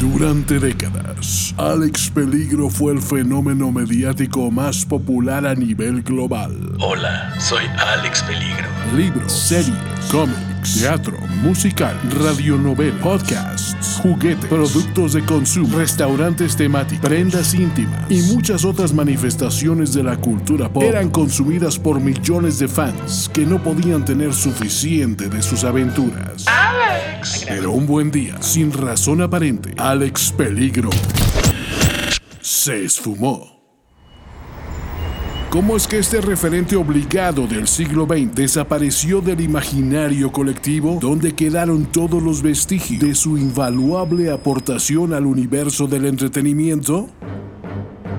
Durante décadas, Alex Peligro fue el fenómeno mediático más popular a nivel global. Hola, soy Alex Peligro. Libros, series, cómics, teatro, musical, radionovela, podcasts, juguetes, productos de consumo, restaurantes temáticos, prendas íntimas y muchas otras manifestaciones de la cultura pop eran consumidas por millones de fans que no podían tener suficiente de sus aventuras. Pero un buen día, sin razón aparente, Alex Peligro se esfumó. ¿Cómo es que este referente obligado del siglo XX desapareció del imaginario colectivo donde quedaron todos los vestigios de su invaluable aportación al universo del entretenimiento?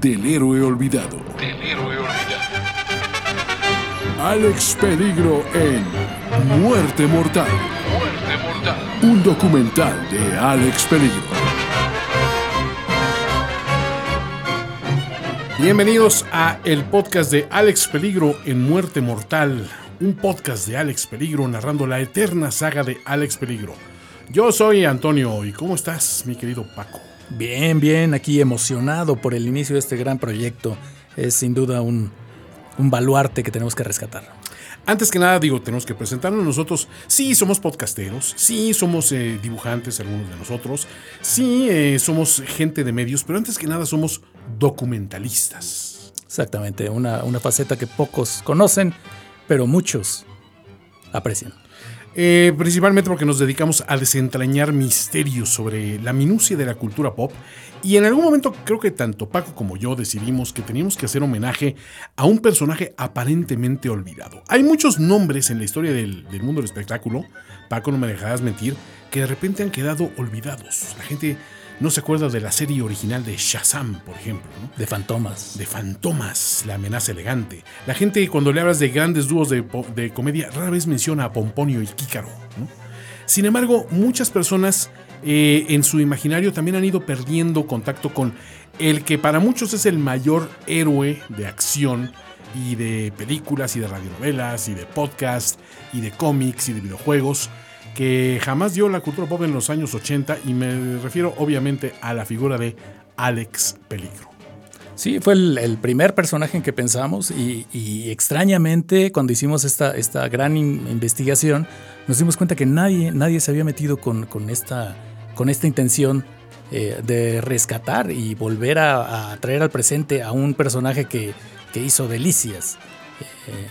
del héroe olvidado. Del héroe olvidado. Alex Peligro en Muerte Mortal, Muerte mortal. un documental de Alex Peligro. Bienvenidos a el podcast de Alex Peligro en Muerte Mortal, un podcast de Alex Peligro narrando la eterna saga de Alex Peligro. Yo soy Antonio y ¿cómo estás, mi querido Paco? Bien, bien, aquí emocionado por el inicio de este gran proyecto. Es sin duda un, un baluarte que tenemos que rescatar. Antes que nada, digo, tenemos que presentarnos nosotros. Sí, somos podcasteros, sí, somos eh, dibujantes, algunos de nosotros, sí, eh, somos gente de medios, pero antes que nada somos documentalistas. Exactamente, una, una faceta que pocos conocen, pero muchos aprecian. Eh, principalmente porque nos dedicamos a desentrañar misterios sobre la minucia de la cultura pop. Y en algún momento creo que tanto Paco como yo decidimos que teníamos que hacer homenaje a un personaje aparentemente olvidado. Hay muchos nombres en la historia del, del mundo del espectáculo, Paco no me dejarás mentir, que de repente han quedado olvidados. La gente no se acuerda de la serie original de Shazam, por ejemplo. ¿no? De fantomas. de Fantomas, la amenaza elegante. La gente cuando le hablas de grandes dúos de, comedia rara vez menciona a Pomponio y Kícaro. ¿no? Sin embargo, muchas personas eh, en su imaginario también han ido perdiendo contacto con el que para muchos es el mayor héroe de acción y de películas y de radionovelas y de podcast y de cómics y de videojuegos que jamás dio la cultura pop en los años 80 y me refiero obviamente a la figura de Alex Peligro. Sí, fue el, primer personaje en que pensamos y, extrañamente cuando hicimos esta, esta gran in- investigación nos dimos cuenta que nadie, nadie se había metido con, con esta, con esta intención eh, de rescatar y volver a, a traer al presente a un personaje que, que hizo delicias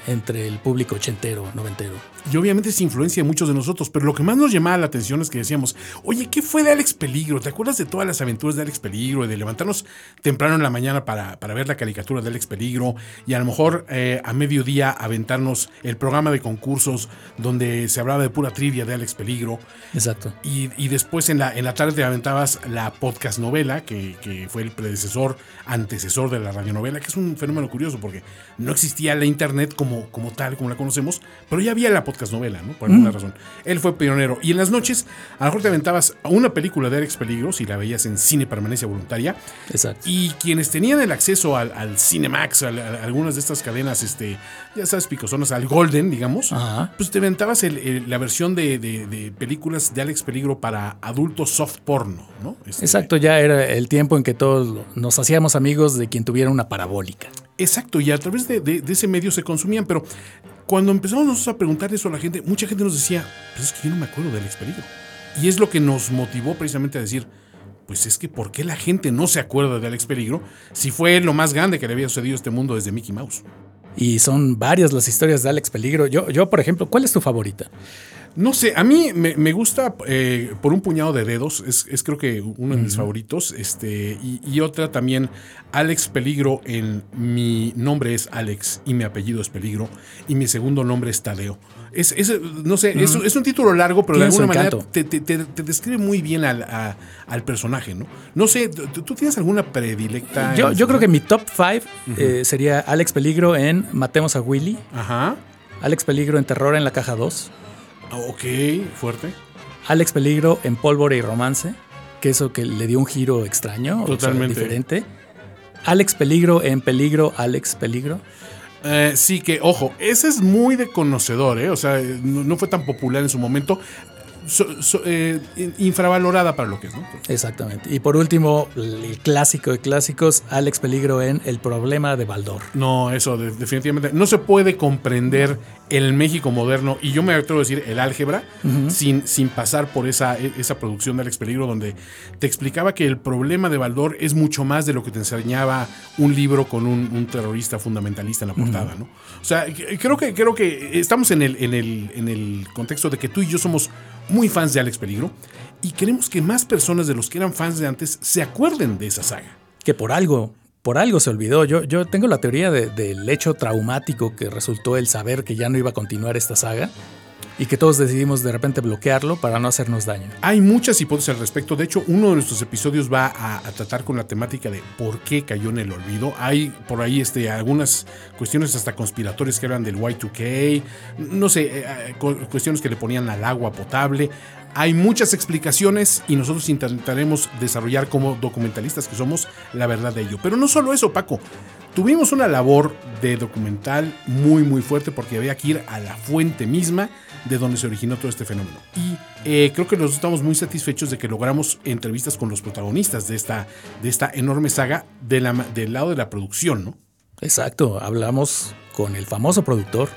entre el público ochentero, noventero. Y obviamente es influencia de muchos de nosotros, pero lo que más nos llamaba la atención es que decíamos, oye, ¿qué fue de Alex Peligro? ¿Te acuerdas de todas las aventuras de Alex Peligro? De levantarnos temprano en la mañana para, para ver la caricatura de Alex Peligro y a lo mejor eh, a mediodía aventarnos el programa de concursos donde se hablaba de pura trivia de Alex Peligro. Exacto. Y, y después en la, en la tarde te aventabas la podcast novela, que, que fue el predecesor, antecesor de la radionovela, que es un fenómeno curioso porque no existía la internet como, como tal, como la conocemos, pero ya había la podcast novela, ¿no? Por alguna razón. Él fue pionero. Y en las noches, a lo mejor te aventabas una película de Alex Peligro, si la veías en cine permanencia voluntaria, Exacto. y quienes tenían el acceso al, al Cinemax, a, a algunas de estas cadenas, este, ya sabes, picosonas, al Golden, digamos, Ajá. pues te aventabas el- el- la versión de, de- de películas de Alex Peligro para adultos soft porno, ¿no? Este, Exacto, ya era el tiempo en que todos nos hacíamos amigos de quien tuviera una parabólica. Exacto, y a través de, ese medio se consumían, pero cuando empezamos nosotros a preguntar eso a la gente, mucha gente nos decía, pues es que yo no me acuerdo de Alex Peligro. Y es lo que nos motivó precisamente a decir, pues es que ¿por qué la gente no se acuerda de Alex Peligro si fue lo más grande que le había sucedido a este mundo desde Mickey Mouse? Y son varias las historias de Alex Peligro. Yo, yo por ejemplo, ¿cuál es tu favorita? No sé, a mí me, me gusta eh, por un puñado de dedos, es, es creo que uno de mis favoritos, este, y, y otra también, Alex Peligro, en mi nombre es Alex y mi apellido es Peligro, y mi segundo nombre es Tadeo. Es, es, no sé, es, es un título largo, pero de alguna manera te, te- te- te describe muy bien al, a- al personaje, ¿no? No sé, ¿tú, tienes alguna predilecta? Yo, en yo creo que mi top 5 sería Alex Peligro en Matemos a Willy, Ajá. Alex Peligro en Terror en la Caja 2, Ok, fuerte. Alex Peligro en Pólvora y Romance, que eso que le dio un giro extraño, o sea, Totalmente. diferente. Alex Peligro en Peligro, Alex Peligro. Eh, sí, que, ojo, ese es muy de conocedor, ¿eh? O sea, no, no fue tan popular en su momento. So- so- eh, in- infravalorada para lo que es, ¿no? Exactamente. Y por último, el clásico de clásicos, Alex Peligro en El problema de Baldor. No, eso de- definitivamente. No se puede comprender el México moderno, y yo me atrevo a decir el álgebra, sin, sin pasar por esa, e- esa producción de Alex Peligro, donde te explicaba que el problema de Baldor es mucho más de lo que te enseñaba un libro con un, un terrorista fundamentalista en la portada, ¿no? O sea, creo que, creo que estamos en el, en, el, en el contexto de que tú y yo somos muy fans de Alex Peligro, y queremos que más personas de los que eran fans de antes se acuerden de esa saga. que por algo, por algo se olvidó. Yo, yo tengo la teoría de- del hecho traumático que resultó el saber que ya no iba a continuar esta saga y que todos decidimos de repente bloquearlo para no hacernos daño. Hay muchas hipótesis al respecto. De hecho, uno de nuestros episodios va a, tratar con la temática de por qué cayó en el olvido. Hay por ahí este, algunas cuestiones hasta conspiratorias que hablan del Y2K. No sé, eh, eh, cu- cuestiones que le ponían al agua potable. Hay muchas explicaciones y nosotros intentaremos desarrollar como documentalistas que somos la verdad de ello. Pero no solo eso, Paco. Tuvimos una labor de documental muy muy fuerte porque había que ir a la fuente misma de donde se originó todo este fenómeno. Y eh, creo que nos estamos muy satisfechos de que logramos entrevistas con los protagonistas de esta, de esta enorme saga de la ma- del lado de la producción, ¿no? Exacto, hablamos con el famoso productor,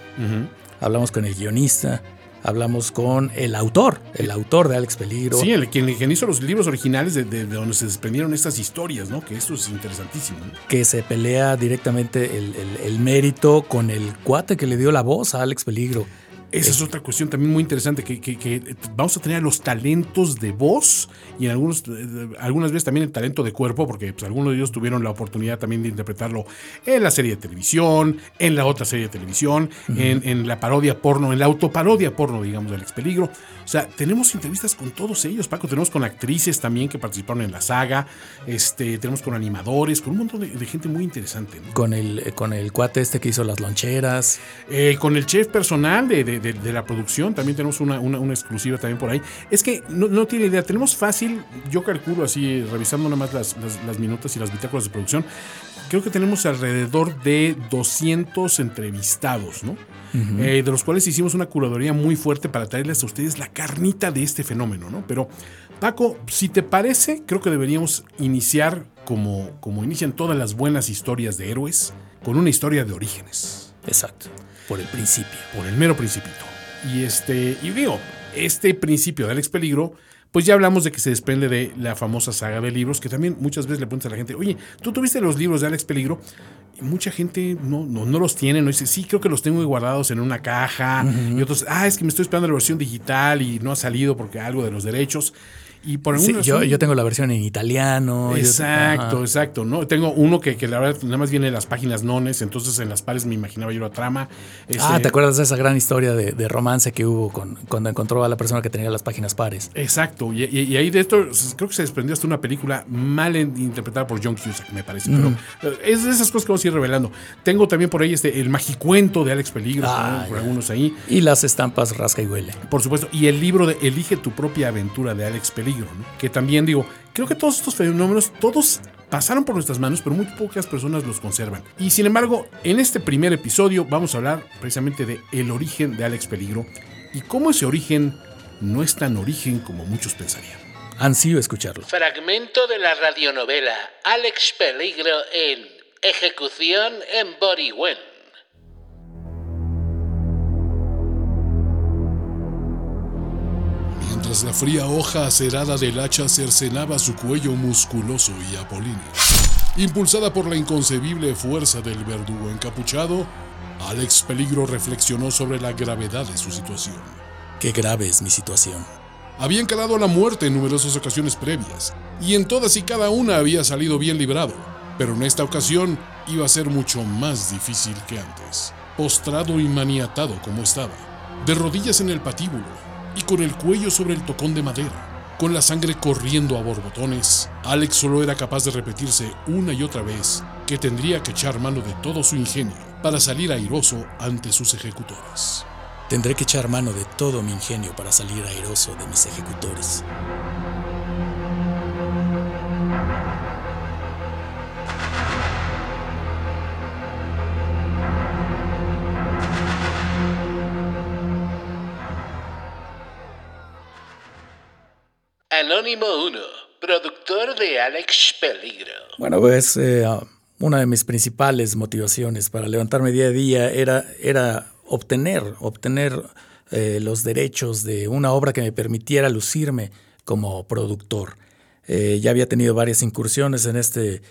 hablamos con el guionista, hablamos con el autor, el autor de Alex Peligro. Sí, el, quien, quien hizo los libros originales de, de- de donde se desprendieron estas historias, ¿no? Que esto es interesantísimo. ¿no? que se pelea directamente el, el- el mérito con el cuate que le dio la voz a Alex Peligro. Esa es otra cuestión también muy interesante, que, que- que vamos a tener los talentos de voz y en algunos, eh, algunas veces también el talento de cuerpo, porque pues, algunos de ellos tuvieron la oportunidad también de interpretarlo en la serie de televisión, en la otra serie de televisión, en, en la parodia porno, en la autoparodia porno, digamos, del Ex Peligro. O sea, tenemos entrevistas con todos ellos, Paco, tenemos con actrices también que participaron en la saga, este, tenemos con animadores, con un montón de, de gente muy interesante. ¿no? Con el, eh, con el cuate este que hizo las loncheras. Eh, con el chef personal de, de- de- de la producción, también tenemos una, una- una exclusiva también por ahí. Es que no, no tiene idea, tenemos fácil, yo calculo así, revisando nada más las, las, las minutas y las bitácoras de producción, creo que tenemos alrededor de 200 entrevistados, ¿no? Eh, de los cuales hicimos una curaduría muy fuerte para traerles a ustedes la carnita de este fenómeno, ¿no? Pero, Paco, si te parece, creo que deberíamos iniciar como, como inician todas las buenas historias de héroes, con una historia de orígenes Exacto, por el principio. por el mero principito. Y este, y digo, este principio de Alex Peligro, pues ya hablamos de que se desprende de la famosa saga de libros, que también muchas veces le preguntas a la gente, oye, ¿tú tuviste los libros de Alex Peligro? Y mucha gente no, no, no los tiene, no dice, sí, creo que los tengo guardados en una caja. Y otros, ah, es que me estoy esperando la versión digital y no ha salido porque algo de los derechos. Y por Sí, yo, yo tengo la versión en italiano. Exacto, exacto. ¿no? Tengo uno que, que la verdad nada más viene de las páginas nones, entonces en las pares me imaginaba yo la trama. Ah, Este, ¿te acuerdas de esa gran historia de, de romance que hubo con, cuando encontró a la persona que tenía las páginas pares? Exacto, y, y- y ahí de esto creo que se desprendió hasta una película mal interpretada por John Cusack, me parece. Pero eh, es de esas cosas que vamos a ir revelando. Tengo también por ahí este el magicuento de Alex Peligro, Ah, por, algunos ahí, Y las estampas rasca y huele. por supuesto, y el libro de Elige tu propia aventura de Alex Peligro, ¿no? que también digo, creo que todos estos fenómenos, todos pasaron por nuestras manos, pero muy pocas personas los conservan. Y sin embargo, en este primer episodio vamos a hablar precisamente de el origen de Alex Peligro y cómo ese origen no es tan origen como muchos pensarían. Ansío escucharlo. Fragmento de la radionovela Alex Peligro en Ejecución en Boriwen. Mientras la fría hoja acerada del hacha cercenaba su cuello musculoso y apolíneo. Impulsada por la inconcebible fuerza del verdugo encapuchado, Alex Peligro reflexionó sobre la gravedad de su situación. Qué grave es mi situación. Había encarado a la muerte en numerosas ocasiones previas, y en todas y cada una había salido bien librado, pero en esta ocasión iba a ser mucho más difícil que antes, postrado y maniatado como estaba. de rodillas en el patíbulo y con el cuello sobre el tocón de madera, con la sangre corriendo a borbotones, Alex solo era capaz de repetirse una y otra vez que tendría que echar mano de todo su ingenio para salir airoso ante sus ejecutores. Tendré que echar mano de todo mi ingenio para salir airoso de mis ejecutores. Anónimo 1, productor de Alex Peligro. Bueno, pues eh, una de mis principales motivaciones para levantarme día a día era, era obtener, obtener eh, los derechos de una obra que me permitiera lucirme como productor. Eh, ya había tenido varias incursiones en este,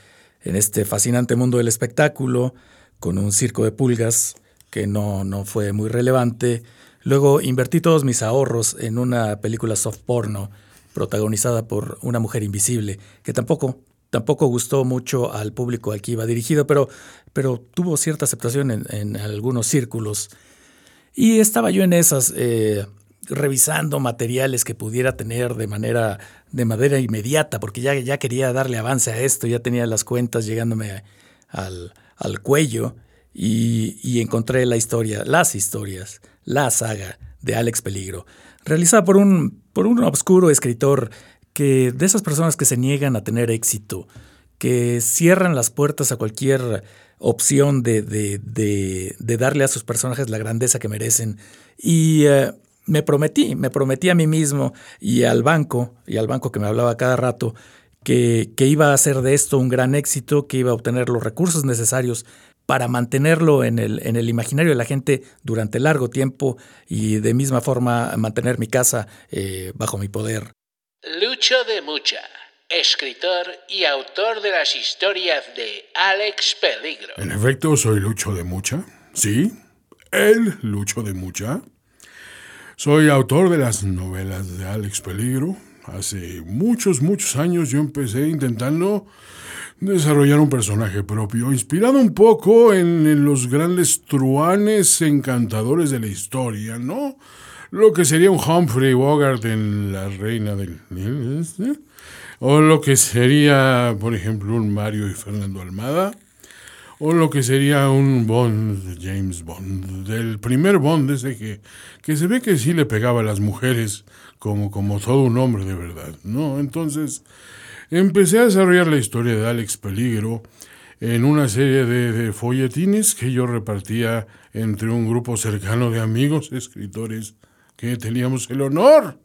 en este fascinante mundo del espectáculo, con un circo de pulgas que no, no fue muy relevante. Luego invertí todos mis ahorros en una película soft porno protagonizada por una mujer invisible, que tampoco, tampoco gustó mucho al público al que iba dirigido, pero, pero tuvo cierta aceptación en, en algunos círculos. Y estaba yo en esas, eh, revisando materiales que pudiera tener de manera, de manera inmediata, porque ya, ya quería darle avance a esto, ya tenía las cuentas llegándome al, al cuello y, y, encontré la historia, las historias, la saga de Alex Peligro, realizada por un, por un obscuro escritor que de esas personas que se niegan a tener éxito, que cierran las puertas a cualquier opción de, de, de, darle a sus personajes la grandeza que merecen. Y uh, me prometí, me prometí a mí mismo y al banco, y al banco que me hablaba cada rato, que, que iba a hacer de esto un gran éxito, que iba a obtener los recursos necesarios para mantenerlo en el, en el imaginario de la gente durante largo tiempo y de misma forma mantener mi casa eh, bajo mi poder. Lucho de Mucha, escritor y autor de las historias de Alex Peligro. En efecto, soy Lucho de Mucha. Sí, el Lucho de Mucha. Soy autor de las novelas de Alex Peligro. Hace muchos, muchos años yo empecé intentando desarrollar un personaje propio, inspirado un poco en, los grandes truanes encantadores de la historia, ¿no? Lo que sería un Humphrey Bogart en La Reina del... ¿eh? O lo que sería, por ejemplo, un Mario y Fernando Almada. O lo que sería un Bond, James Bond, del primer Bond, ese que, que se ve que sí le pegaba a las mujeres como, como todo un hombre de verdad, ¿no? Entonces, empecé a desarrollar la historia de Alex Peligro en una serie de, de, folletines que yo repartía entre un grupo cercano de amigos escritores que teníamos el honor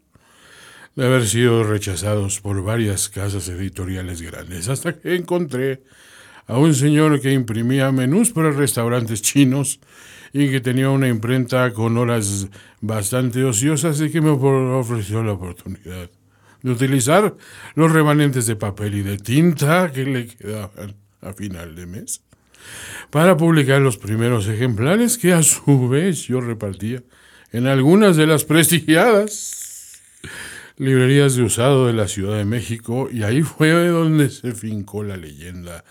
de haber sido rechazados por varias casas editoriales grandes, hasta que encontré a un señor que imprimía menús para restaurantes chinos y que tenía una imprenta con horas bastante ociosas y que me ofreció la oportunidad de utilizar los remanentes de papel y de tinta que le quedaban a final de mes para publicar los primeros ejemplares que a su vez yo repartía en algunas de las prestigiadas librerías de usado de la Ciudad de México. Y ahí fue donde se fincó la leyenda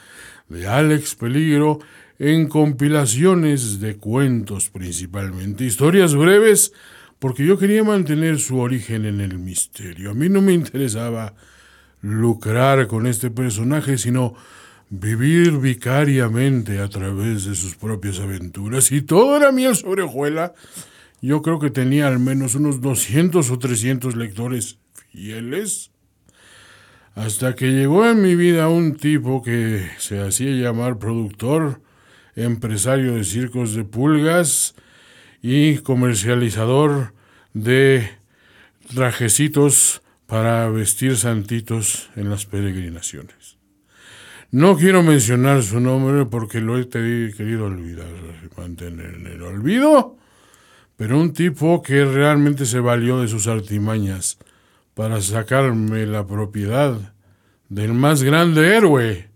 de Alex Peligro en compilaciones de cuentos principalmente, historias breves, porque yo quería mantener su origen en el misterio. A mí no me interesaba lucrar con este personaje, sino vivir vicariamente a través de sus propias aventuras. Y todo era miel sobre hojuela. Yo creo que tenía al menos unos 200 o 300 lectores fieles. Hasta que llegó en mi vida un tipo que se hacía llamar productor, empresario de circos de pulgas y comercializador de trajecitos para vestir santitos en las peregrinaciones. No quiero mencionar su nombre porque lo he querido olvidar, mantener en el olvido, pero un tipo que realmente se valió de sus artimañas para sacarme la propiedad del más grande héroe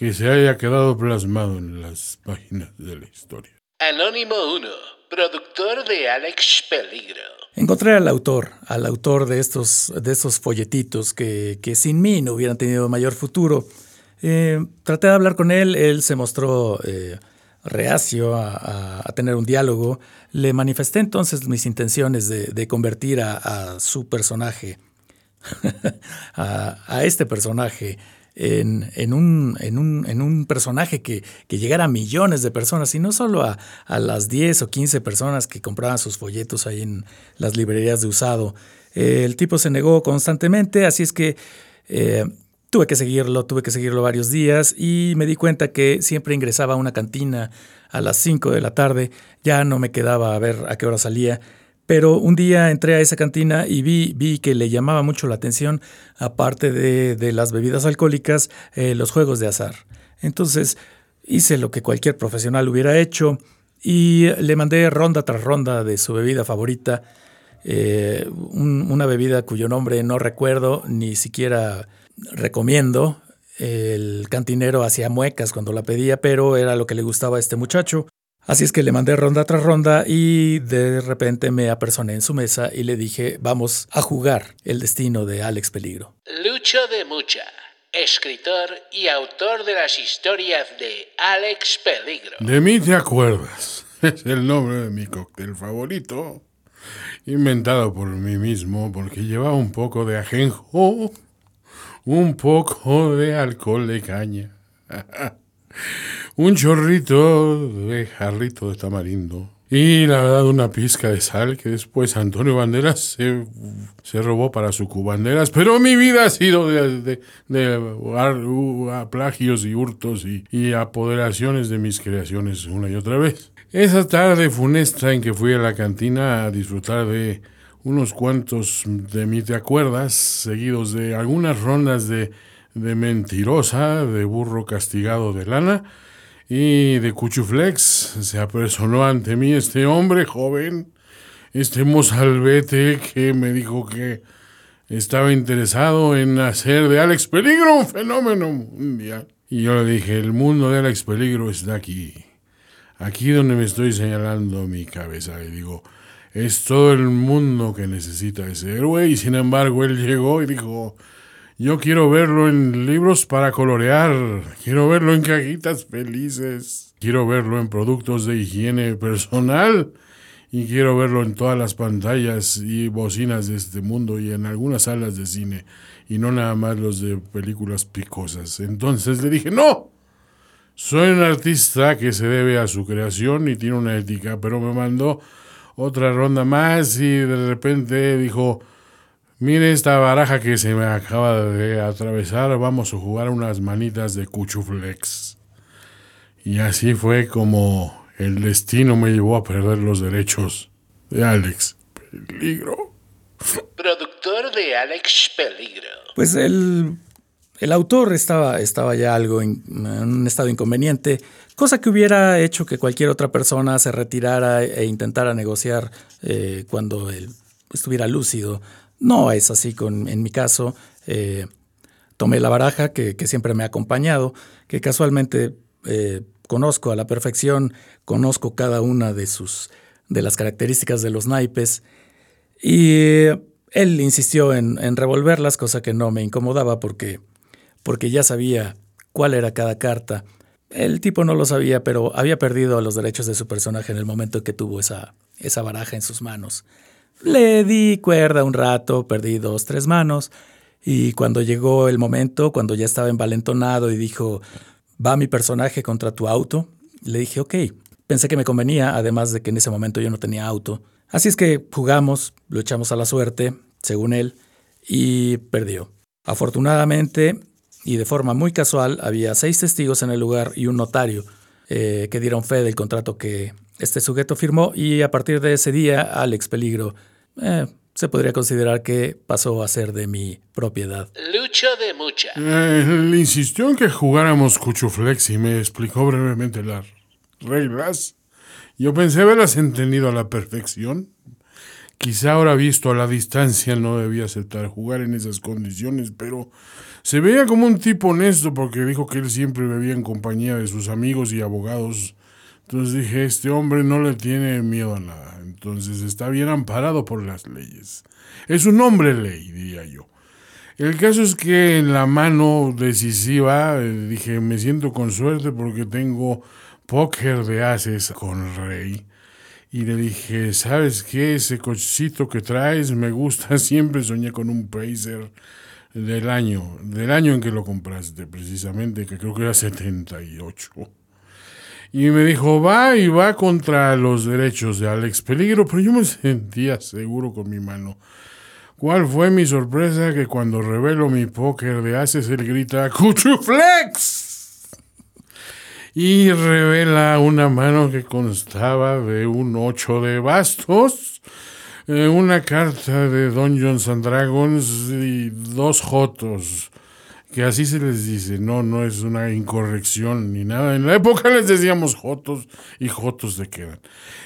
que se haya quedado plasmado en las páginas de la historia. Anónimo 1, productor de Alex Peligro. Encontré al autor, al autor de estos, de estos folletitos que, que sin mí no hubieran tenido mayor futuro. Eh, traté de hablar con él, él se mostró eh, reacio a, a, tener un diálogo, le manifesté entonces mis intenciones de, de convertir a, a, su personaje, a, este personaje, en, un, en, un, en, un, personaje que, que, llegara a millones de personas y no solo a, las 10 o 15 personas que compraban sus folletos ahí en las librerías de usado. Eh, el tipo se negó constantemente, así es que eh, Tuve que seguirlo, tuve que seguirlo varios días y me di cuenta que siempre ingresaba a una cantina a las 5 de la tarde, ya no me quedaba a ver a qué hora salía, pero un día entré a esa cantina y vi, vi que le llamaba mucho la atención, aparte de, las bebidas alcohólicas, eh, los juegos de azar. Entonces hice lo que cualquier profesional hubiera hecho y le mandé ronda tras ronda de su bebida favorita, eh, una bebida cuyo nombre no recuerdo, ni siquiera recomiendo. El cantinero hacía muecas cuando la pedía, pero era lo que le gustaba a este muchacho. Así es que le mandé ronda tras ronda y de repente me apersoné en su mesa y le dije, vamos a jugar el destino de Alex Peligro. Lucho de Mucha, escritor y autor de las historias de Alex Peligro. De mí te acuerdas. Es el nombre de mi cóctel favorito, inventado por mí mismo porque llevaba un poco de ajenjo un poco de alcohol de caña, un chorrito de jarrito de tamarindo y la verdad una pizca de sal que después Antonio Banderas se, se robó para su cubanderas, pero mi vida ha sido de, de, plagios y hurtos y, y apoderaciones de mis creaciones una y otra vez. Esa tarde funesta en que fui a la cantina a disfrutar de unos cuantos de mí te acuerdas, seguidos de algunas rondas de, de mentirosa, de burro castigado de lana y de cuchuflex. Se apersonó ante mí este hombre joven, este mozalbete que me dijo que estaba interesado en hacer de Alex Peligro un fenómeno mundial. Y yo le dije, el mundo de Alex Peligro está aquí, aquí donde me estoy señalando mi cabeza. Y digo, es todo el mundo que necesita ese héroe y sin embargo él llegó y dijo, yo quiero verlo en libros para colorear, quiero verlo en cajitas felices, quiero verlo en productos de higiene personal. Y quiero verlo en todas las pantallas y bocinas de este mundo y en algunas salas de cine. Y no nada más los de películas picosas. Entonces le dije, no, soy un artista que se debe a su creación y tiene una ética, pero me mandó otra ronda más y de repente dijo, mire esta baraja que se me acaba de atravesar, vamos a jugar unas manitas de cuchuflex. Y así fue como el destino me llevó a perder los derechos de Alex Peligro. Productor de Alex Peligro. Pues el, el autor estaba, estaba ya algo en un estado inconveniente cosa que hubiera hecho que cualquier otra persona se retirara e intentara negociar eh, cuando él estuviera lúcido. No es así en mi caso. Eh, tomé la baraja que, siempre me ha acompañado, que casualmente eh, conozco a la perfección, conozco cada una de sus de las características de los naipes y él insistió en, en revolverlas, cosa que no me incomodaba porque, porque ya sabía cuál era cada carta el tipo no lo sabía, pero había perdido los derechos de su personaje en el momento en que tuvo esa, esa baraja en sus manos. Le di cuerda un rato, perdí dos, tres manos, y cuando llegó el momento, cuando ya estaba envalentonado y dijo, va mi personaje contra tu auto, le dije, ok. Pensé que me convenía, además de que en ese momento yo no tenía auto. Así es que jugamos, lo echamos a la suerte, según él, y perdió. Afortunadamente, y de forma muy casual había seis testigos en el lugar y un notario eh, que dieron fe del contrato que este sujeto firmó y a partir de ese día Alex Peligro eh, se podría considerar que pasó a ser de mi propiedad. Lucho de mucha. Eh, él insistió en que jugáramos Cuchuflex y me explicó brevemente las reglas. Yo pensé haberlas entendido a la perfección. Quizá ahora visto a la distancia no debía aceptar jugar en esas condiciones, pero se veía como un tipo honesto porque dijo que él siempre bebía en compañía de sus amigos y abogados. Entonces dije, este hombre no le tiene miedo a nada. Entonces está bien amparado por las leyes. Es un hombre ley, diría yo. El caso es que en la mano decisiva eh, dije, me siento con suerte porque tengo póker de haces con Rey. Y le dije, ¿sabes qué? Ese cochecito que traes me gusta. Siempre soñé con un Pacer del año, del año en que lo compraste, precisamente, que creo que era 78. Y me dijo, va y va contra los derechos de Alex Peligro, pero yo me sentía seguro con mi mano. ¿Cuál fue mi sorpresa? Que cuando revelo mi póker de haces, él grita, ¡Cuchuflex! Y revela una mano que constaba de un ocho de bastos, eh, una carta de Dungeons and Dragons y dos jotos que así se les dice, no, no es una incorrección ni nada. En la época les decíamos jotos y jotos se quedan.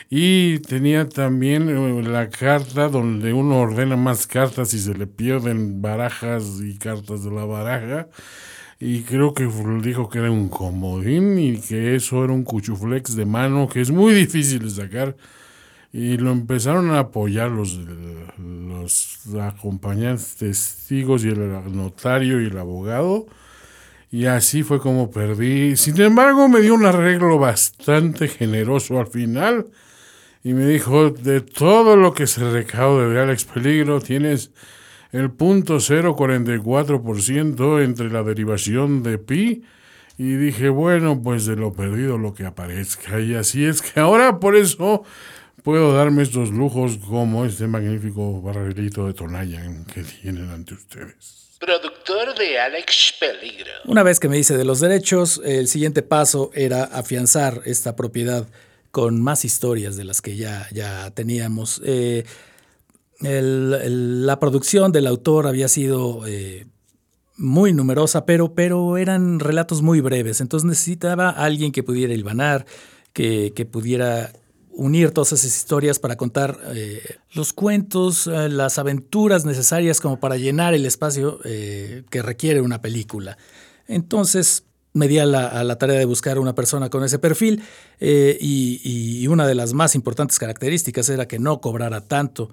Y tenía también eh, la carta donde uno ordena más cartas y se le pierden barajas y cartas de la baraja. Y creo que dijo que era un comodín y que eso era un cuchuflex de mano que es muy difícil de sacar y lo empezaron a apoyar los, los acompañantes testigos y el notario y el abogado. Y así fue como perdí. Sin embargo, me dio un arreglo bastante generoso al final. Y me dijo, de todo lo que se recaude de Alex Peligro, tienes el punto 0,44% entre la derivación de pi. Y dije, bueno, pues de lo perdido lo que aparezca. Y así es que ahora por eso puedo darme estos lujos como este magnífico barrilito de Tonayan que tienen ante ustedes. Productor de Alex Peligro. Una vez que me hice de los derechos, el siguiente paso era afianzar esta propiedad con más historias de las que ya, ya teníamos. Eh, la producción del autor había sido eh, muy numerosa, pero, pero eran relatos muy breves, entonces necesitaba alguien que pudiera hilvanar, que, que pudiera unir todas esas historias para contar eh, los cuentos, eh, las aventuras necesarias como para llenar el espacio eh, que requiere una película. Entonces me di a la, tarea de buscar una persona con ese perfil y, y, una de las más importantes características era que no cobrara tanto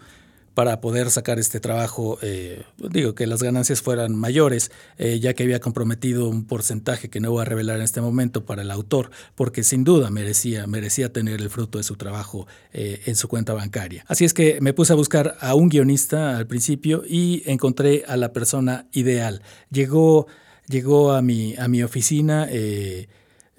para poder sacar este trabajo, eh, digo que las ganancias fueran mayores, eh, ya que había comprometido un porcentaje que no voy a revelar en este momento para el autor, porque sin duda merecía, merecía tener el fruto de su trabajo eh, en su cuenta bancaria. Así es que me puse a buscar a un guionista al principio y encontré a la persona ideal. Llegó, llegó a, mi, a mi oficina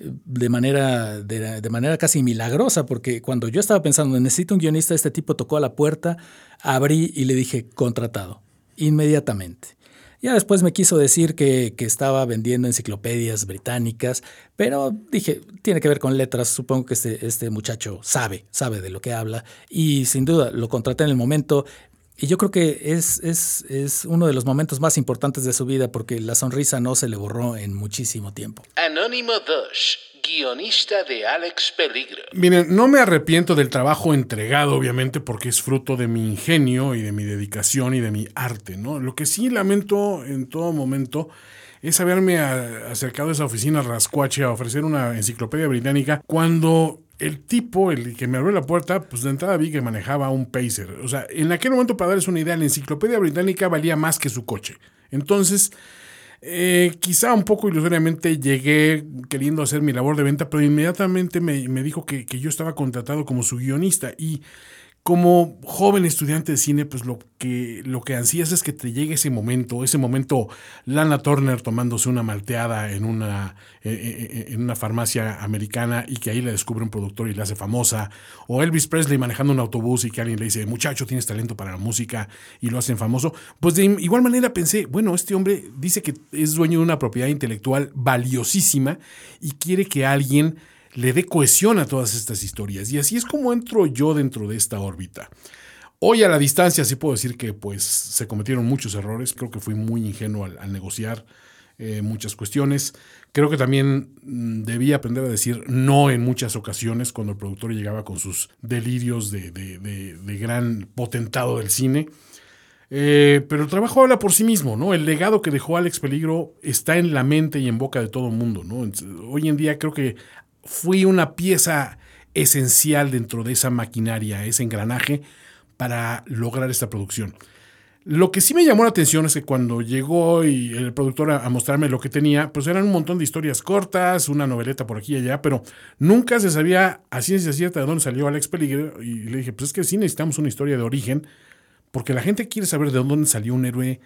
de manera, de, manera casi milagrosa, porque cuando yo estaba pensando, necesito un guionista, este tipo tocó a la puerta, abrí y le dije, contratado, inmediatamente. Ya después me quiso decir que, estaba vendiendo enciclopedias británicas, pero dije, tiene que ver con letras, supongo que este, este muchacho sabe, sabe de lo que habla, y sin duda lo contraté en el momento, y yo creo que es, es, es, uno de los momentos más importantes de su vida porque la sonrisa no se le borró en muchísimo tiempo. Anónimo 2, guionista de Alex Peligro. Miren, no me arrepiento del trabajo entregado, obviamente, porque es fruto de mi ingenio y de mi dedicación y de mi arte, ¿no? Lo que sí lamento en todo momento es haberme acercado a esa oficina rascuache a ofrecer una enciclopedia británica cuando el tipo, el que me abrió la puerta, pues de entrada vi que manejaba un Pacer. O sea, en aquel momento, para darles una idea, la enciclopedia británica valía más que su coche. Entonces, eh, quizá un poco ilusoriamente llegué queriendo hacer mi labor de venta, pero inmediatamente me, me dijo que, que, yo estaba contratado como su guionista y como joven estudiante de cine, pues lo que, lo que ansías es que te llegue ese momento, ese momento Lana Turner tomándose una malteada en una, eh, eh, eh, en una farmacia americana y que ahí le descubre un productor y la hace famosa, o Elvis Presley manejando un autobús y que alguien le dice, muchacho, tienes talento para la música y lo hacen famoso. Pues de igual manera pensé, bueno, este hombre dice que es dueño de una propiedad intelectual valiosísima y quiere que alguien le dé cohesión a todas estas historias. Y así es como entro yo dentro de esta órbita. Hoy a la distancia sí puedo decir que pues se cometieron muchos errores. Creo que fui muy ingenuo al, negociar eh, muchas cuestiones. Creo que también mm, debía aprender a decir no en muchas ocasiones cuando el productor llegaba con sus delirios de, gran potentado del cine. Eh, pero el trabajo habla por sí mismo, ¿no? El legado que dejó Alex Peligro está en la mente y en boca de todo el mundo, ¿no? Hoy en día creo que fui una pieza esencial dentro de esa maquinaria, ese engranaje, para lograr esta producción. Lo que sí me llamó la atención es que cuando llegó y el productor a, mostrarme lo que tenía, pues eran un montón de historias cortas, una noveleta por aquí y allá, pero nunca se sabía a ciencia cierta de dónde salió Alex Peligro. Y le dije, pues es que sí necesitamos una historia de origen, porque la gente quiere saber de dónde salió un héroe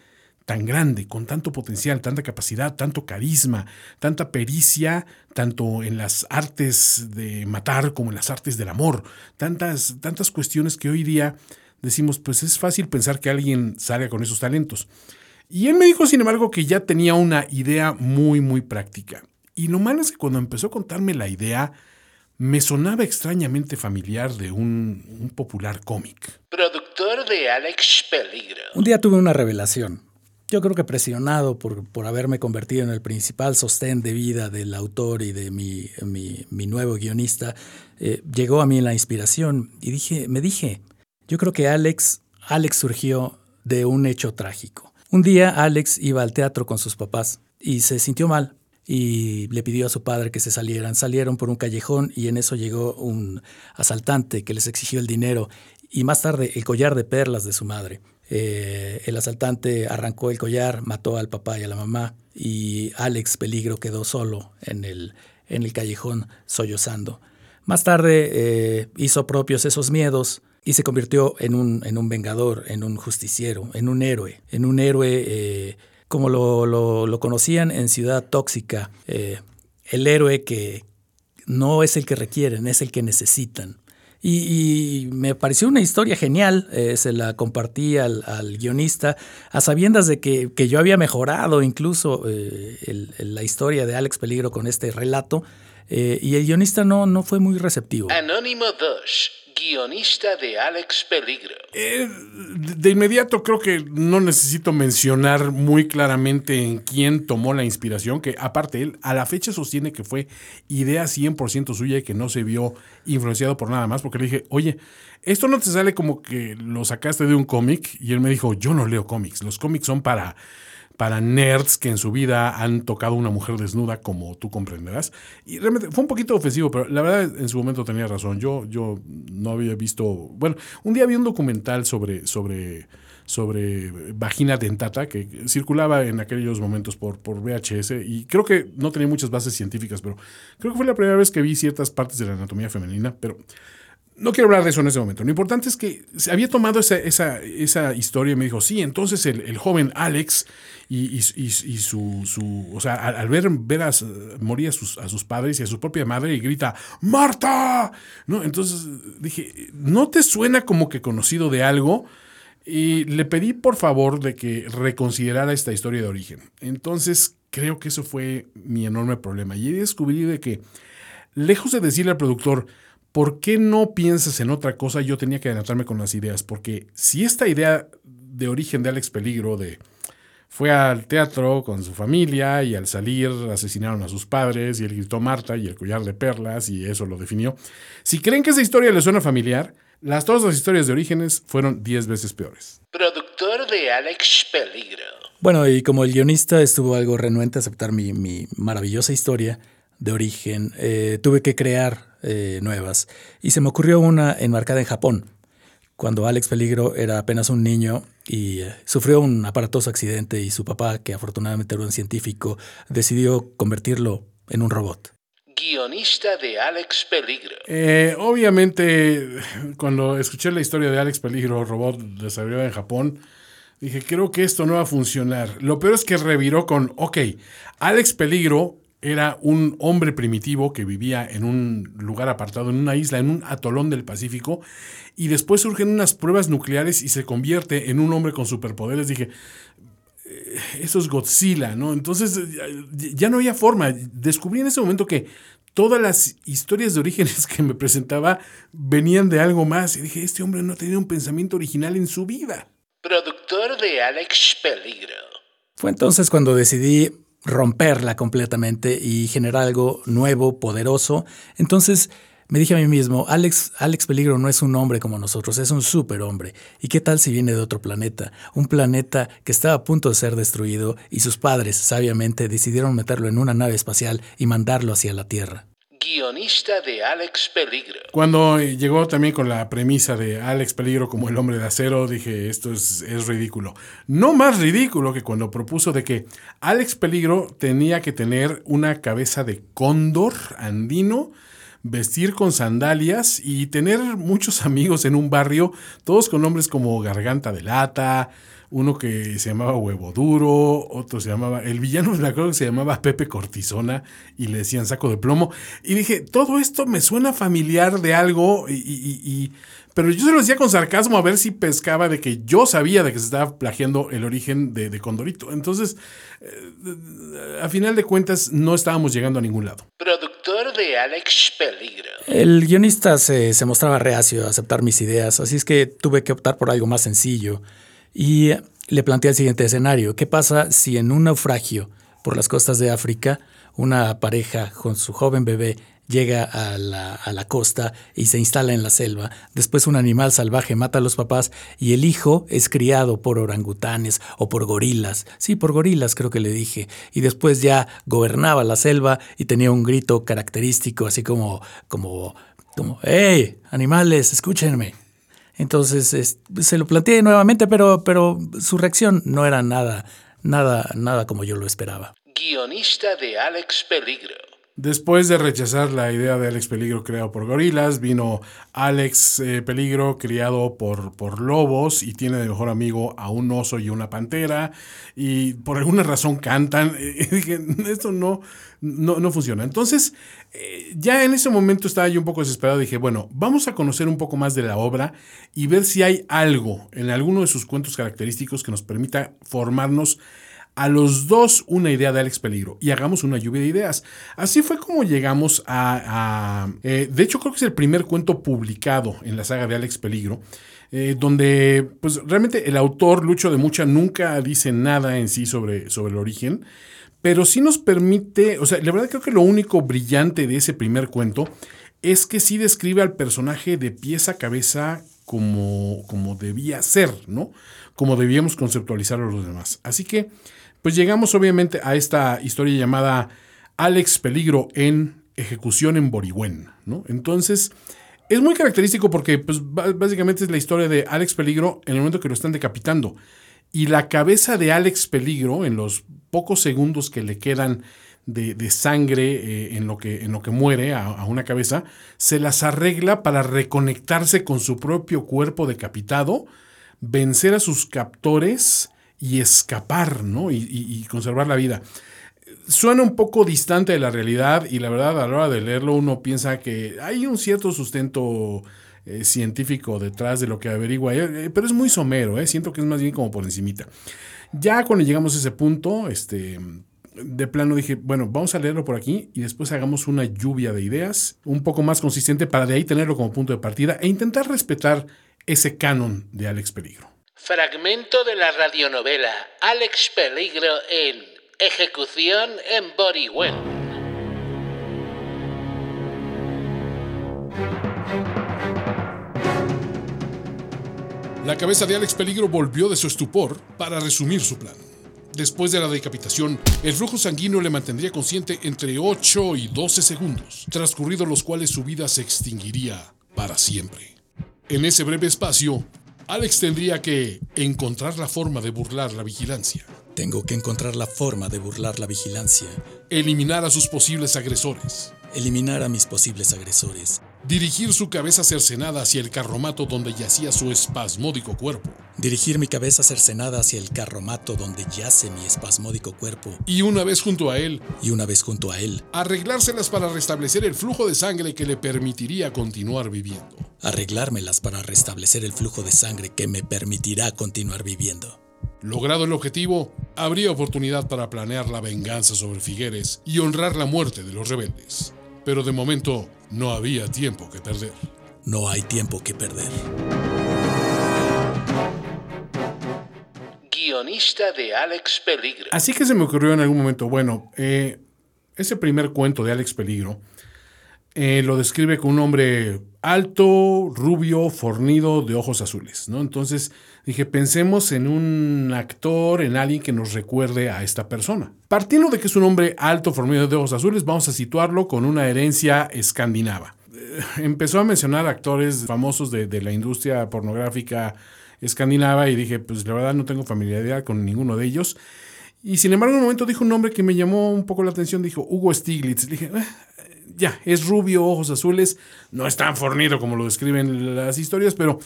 tan grande, con tanto potencial, tanta capacidad, tanto carisma, tanta pericia, tanto en las artes de matar como en las artes del amor, tantas, tantas cuestiones que hoy día decimos, pues es fácil pensar que alguien salga con esos talentos. Y él me dijo, sin embargo, que ya tenía una idea muy, muy práctica. Y lo malo es que cuando empezó a contarme la idea, me sonaba extrañamente familiar de un, un popular cómic. Productor de Alex Peligro. Un día tuve una revelación. Yo creo que presionado por, por, haberme convertido en el principal sostén de vida del autor y de mi, mi, nuevo guionista, eh, llegó a mí la inspiración y dije, me dije, yo creo que Alex, Alex surgió de un hecho trágico. Un día Alex iba al teatro con sus papás y se sintió mal y le pidió a su padre que se salieran. Salieron por un callejón y en eso llegó un asaltante que les exigió el dinero y más tarde el collar de perlas de su madre. Eh, el asaltante arrancó el collar, mató al papá y a la mamá y Alex Peligro quedó solo en el, en el callejón sollozando. Más tarde eh, hizo propios esos miedos y se convirtió en un, en un vengador, en un justiciero, en un héroe, en un héroe eh, como lo, lo, conocían en Ciudad Tóxica, el héroe que no es el que requieren, es el que necesitan. Y, me pareció una historia genial, eh, se la compartí al, al, guionista, a sabiendas de que, que yo había mejorado incluso eh, la historia de Alex Peligro con este relato, eh, y el guionista no, no fue muy receptivo. Anónimo 2 guionista de Alex Peligro. Eh, de inmediato creo que no necesito mencionar muy claramente en quién tomó la inspiración, que aparte él a la fecha sostiene que fue idea 100% suya y que no se vio influenciado por nada más, porque le dije, oye, esto no te sale como que lo sacaste de un cómic, y él me dijo, yo no leo cómics, los cómics son para para nerds que en su vida han tocado una mujer desnuda, como tú comprenderás. Y realmente fue un poquito ofensivo, pero la verdad en su momento tenía razón. Yo, yo no había visto. Bueno, un día vi un documental sobre. sobre sobre vagina dentata que circulaba en aquellos momentos por, por VHS y creo que no tenía muchas bases científicas, pero creo que fue la primera vez que vi ciertas partes de la anatomía femenina, pero no quiero hablar de eso en ese momento. Lo importante es que se había tomado esa, esa, historia y me dijo, sí, entonces el, el joven Alex y, y, su, su, o sea, al, ver, a, morir a sus, a sus, padres y a su propia madre y grita, Marta, ¿no? Entonces dije, ¿no te suena como que conocido de algo? Y le pedí por favor de que reconsiderara esta historia de origen. Entonces creo que eso fue mi enorme problema. Y descubrí de que, lejos de decirle al productor, ¿por qué no piensas en otra cosa? Yo tenía que adelantarme con las ideas, porque si esta idea de origen de Alex Peligro, de fue al teatro con su familia y al salir asesinaron a sus padres y él gritó Marta y el collar de perlas y eso lo definió. Si creen que esa historia les suena familiar, las todas las historias de orígenes fueron 10 veces peores. Productor de Alex Peligro. Bueno, y como el guionista estuvo algo renuente a aceptar mi, mi maravillosa historia de origen, eh, tuve que crear eh, nuevas. Y se me ocurrió una enmarcada en Japón, cuando Alex Peligro era apenas un niño y eh, sufrió un aparatoso accidente y su papá, que afortunadamente era un científico, decidió convertirlo en un robot. Guionista de Alex Peligro. Eh, obviamente, cuando escuché la historia de Alex Peligro, robot desarrollado en Japón, dije, creo que esto no va a funcionar. Lo peor es que reviró con, ok, Alex Peligro era un hombre primitivo que vivía en un lugar apartado, en una isla, en un atolón del Pacífico, y después surgen unas pruebas nucleares y se convierte en un hombre con superpoderes. Dije, eh, eso es Godzilla, ¿no? Entonces ya no había forma. Descubrí en ese momento que todas las historias de orígenes que me presentaba venían de algo más. Y dije, este hombre no tenía un pensamiento original en su vida. Productor de Alex Peligro. Fue entonces cuando decidí romperla completamente y generar algo nuevo, poderoso. Entonces me dije a mí mismo, Alex, Alex Peligro no es un hombre como nosotros, es un superhombre. ¿Y qué tal si viene de otro planeta? Un planeta que estaba a punto de ser destruido y sus padres, sabiamente, decidieron meterlo en una nave espacial y mandarlo hacia la Tierra. Guionista de Alex Peligro. Cuando llegó también con la premisa de Alex Peligro como el hombre de acero, dije, esto es, es ridículo. No más ridículo que cuando propuso de que Alex Peligro tenía que tener una cabeza de cóndor andino, vestir con sandalias y tener muchos amigos en un barrio, todos con nombres como Garganta de Lata, uno que se llamaba Huevo Duro, otro se llamaba, el villano me acuerdo que se llamaba Pepe Cortisona y le decían saco de plomo. Y dije, todo esto me suena familiar de algo, y, y- y- pero yo se lo decía con sarcasmo a ver si pescaba de que yo sabía de que se estaba plagiando el origen de, de Condorito. Entonces, eh, a final de cuentas, no estábamos llegando a ningún lado. Productor de Alex Peligro. El guionista se, se mostraba reacio a aceptar mis ideas, así es que tuve que optar por algo más sencillo. Y le planteé el siguiente escenario. ¿Qué pasa si en un naufragio por las costas de África, una pareja con su joven bebé llega a la, a la costa y se instala en la selva? Después un animal salvaje mata a los papás y el hijo es criado por orangutanes o por gorilas. Sí, por gorilas creo que le dije. Y después ya gobernaba la selva y tenía un grito característico, así como, como, como, ¡Hey, animales, escúchenme! Entonces es- se lo planteé nuevamente, pero, pero su reacción no era nada, nada, nada como yo lo esperaba. Guionista de Alex Peligro. Después de rechazar la idea de Alex Peligro creado por gorilas, vino Alex eh, Peligro criado por, por lobos y tiene de mejor amigo a un oso y una pantera y por alguna razón cantan. Dije, esto no, no, no funciona. Entonces, eh, ya en ese momento estaba yo un poco desesperado. Dije, bueno, vamos a conocer un poco más de la obra y ver si hay algo en alguno de sus cuentos característicos que nos permita formarnos a los dos una idea de Alex Peligro y hagamos una lluvia de ideas. Así fue como llegamos a... a, eh, de hecho, creo que es el primer cuento publicado en la saga de Alex Peligro. eh, donde pues realmente el autor Lucho de Mucha nunca dice nada en sí sobre, sobre el origen, pero sí nos permite, o sea, la verdad creo que lo único brillante de ese primer cuento es que sí describe al personaje de pies a cabeza como, como debía ser, ¿no? Como debíamos conceptualizarlo los demás. Así que, pues llegamos obviamente a esta historia llamada Alex Peligro en ejecución en Borigüen, ¿no? Entonces, es muy característico porque, pues, básicamente es la historia de Alex Peligro en el momento que lo están decapitando. Y la cabeza de Alex Peligro, en los pocos segundos que le quedan de, de sangre eh, en, lo que, en lo que muere a una cabeza, se las arregla para reconectarse con su propio cuerpo decapitado, vencer a sus captores y escapar, ¿no? Y, conservar la vida. Suena un poco distante de la realidad y la verdad a la hora de leerlo uno piensa que hay un cierto sustento eh, científico detrás de lo que averigua, eh, eh, pero es muy somero, eh, siento que es más bien como por encimita. Ya cuando llegamos a ese punto, este, de plano dije, bueno, vamos a leerlo por aquí y después hagamos una lluvia de ideas un poco más consistente para de ahí tenerlo como punto de partida e intentar respetar ese canon de Alex Peligro. Fragmento de la radionovela Alex Peligro en Ejecución en Borigüen. La cabeza de Alex Peligro volvió de su estupor para resumir su plan. Después de la decapitación, el flujo sanguíneo le mantendría consciente entre 8 y 12 segundos, transcurridos los cuales su vida se extinguiría para siempre. En ese breve espacio, Alex tendría que encontrar la forma de burlar la vigilancia, Tengo que encontrar la forma de burlar la vigilancia, eliminar a sus posibles agresores, eliminar a mis posibles agresores, dirigir su cabeza cercenada hacia el carromato donde yacía su espasmódico cuerpo, dirigir mi cabeza cercenada hacia el carromato donde yace mi espasmódico cuerpo y una vez junto a él, y una vez junto a él, arreglárselas para restablecer el flujo de sangre que le permitiría continuar viviendo. arreglármelas para restablecer el flujo de sangre que me permitirá continuar viviendo. Logrado el objetivo, habría oportunidad para planear la venganza sobre Figueres y honrar la muerte de los rebeldes. Pero de momento no había tiempo que perder. No hay tiempo que perder. De Alex Peligro. Así que se me ocurrió en algún momento, bueno, eh, ese primer cuento de Alex Peligro eh, lo describe con un hombre alto, rubio, fornido, de ojos azules, ¿no? Entonces dije, pensemos en un actor, en alguien que nos recuerde a esta persona. Partiendo de que es un hombre alto, fornido, de ojos azules, vamos a situarlo con una herencia escandinava. Eh, empezó a mencionar actores famosos de la industria pornográfica escandinava y dije, pues la verdad no tengo familiaridad con ninguno de ellos. Y sin embargo, en un momento dijo un nombre que me llamó un poco la atención, dijo Hugo Stiglitz. dije, "Eh, ya, es rubio, ojos azules, no es tan fornido como lo describen las historias, pero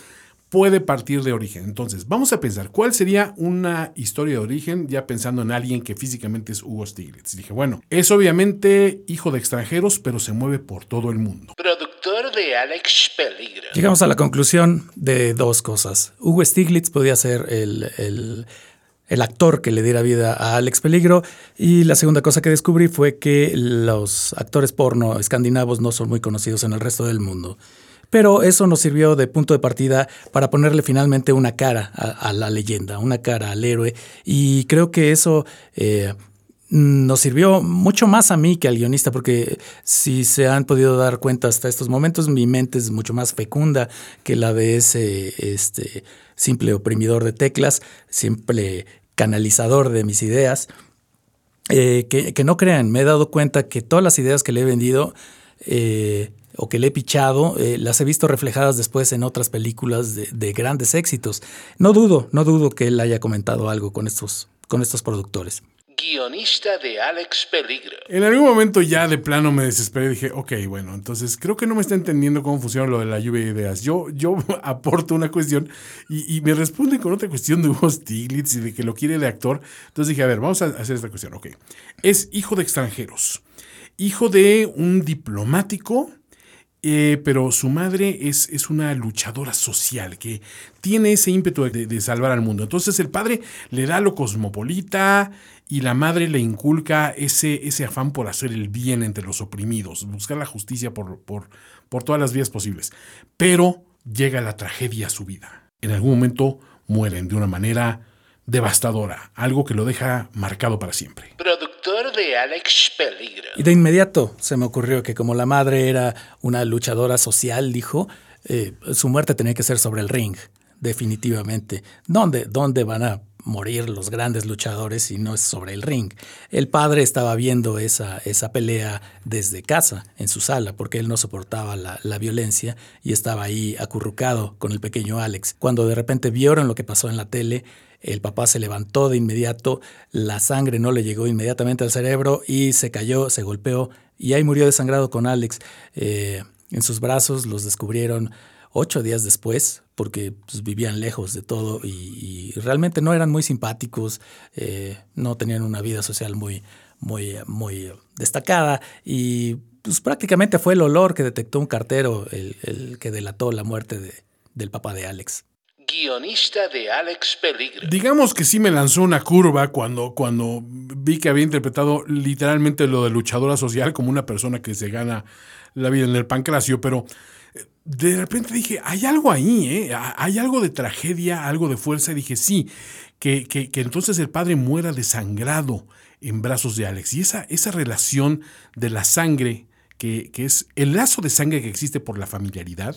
puede partir de origen. Entonces, vamos a pensar, ¿cuál sería una historia de origen ya pensando en alguien que físicamente es Hugo Stiglitz? Dije, bueno, es obviamente hijo de extranjeros, pero se mueve por todo el mundo. De Alex Peligro. Llegamos a la conclusión de dos cosas. Hugo Stiglitz podía ser el, el- el actor que le diera vida a Alex Peligro y la segunda cosa que descubrí fue que los actores porno escandinavos no son muy conocidos en el resto del mundo. Pero eso nos sirvió de punto de partida para ponerle finalmente una cara a, a la leyenda, una cara al héroe y creo que eso... eh, nos sirvió mucho más a mí que al guionista, porque si se han podido dar cuenta hasta estos momentos, mi mente es mucho más fecunda que la de ese este, simple oprimidor de teclas, simple canalizador de mis ideas. Eh, que, no crean, me he dado cuenta que todas las ideas que le he vendido eh, o que le he pichado, eh, las he visto reflejadas después en otras películas de, de grandes éxitos. No dudo, no dudo que él haya comentado algo con estos, con estos productores. Guionista de Alex Peligro. En algún momento ya de plano me desesperé y dije, ok, bueno, entonces creo que no me está entendiendo cómo funciona lo de la lluvia de ideas. Yo, yo aporto una cuestión y, y me responde con otra cuestión de Hugo Stiglitz y de que lo quiere de actor. Entonces dije, a ver, vamos a hacer esta cuestión. Ok, es hijo de extranjeros, hijo de un diplomático. Eh, pero su madre es, es una luchadora social que tiene ese ímpetu de, de salvar al mundo. Entonces el padre le da lo cosmopolita y la madre le inculca ese, ese afán por hacer el bien entre los oprimidos, buscar la justicia por, por, por todas las vías posibles. Pero llega la tragedia a su vida. En algún momento mueren de una manera devastadora, algo que lo deja marcado para siempre. De Alex Peligro. Y de inmediato se me ocurrió que como la madre era una luchadora social, dijo, eh, su muerte tenía que ser sobre el ring, definitivamente. ¿Dónde, ¿Dónde van a morir los grandes luchadores si no es sobre el ring? El padre estaba viendo esa, esa pelea desde casa, en su sala, porque él no soportaba la, la violencia y estaba ahí acurrucado con el pequeño Alex. Cuando de repente vieron lo que pasó en la tele, el papá se levantó de inmediato, la sangre no le llegó inmediatamente al cerebro y se cayó, se golpeó y ahí murió desangrado con Alex. Eh, en sus brazos los descubrieron ocho días después porque pues, vivían lejos de todo y, realmente no eran muy simpáticos, eh, no tenían una vida social muy, muy, muy destacada y pues prácticamente fue el olor que detectó un cartero el, que delató la muerte de, del papá de Alex guionista de Alex Peligro. Digamos que sí me lanzó una curva cuando, cuando vi que había interpretado literalmente lo de luchadora social como una persona que se gana la vida en el pancracio, pero eh, de repente dije, hay algo ahí, ¿eh? hay algo de tragedia, algo de fuerza, y dije, sí, que, que, que entonces el padre muera desangrado en brazos de Alex. Y esa, esa relación de la sangre, que, que es el lazo de sangre que existe por la familiaridad,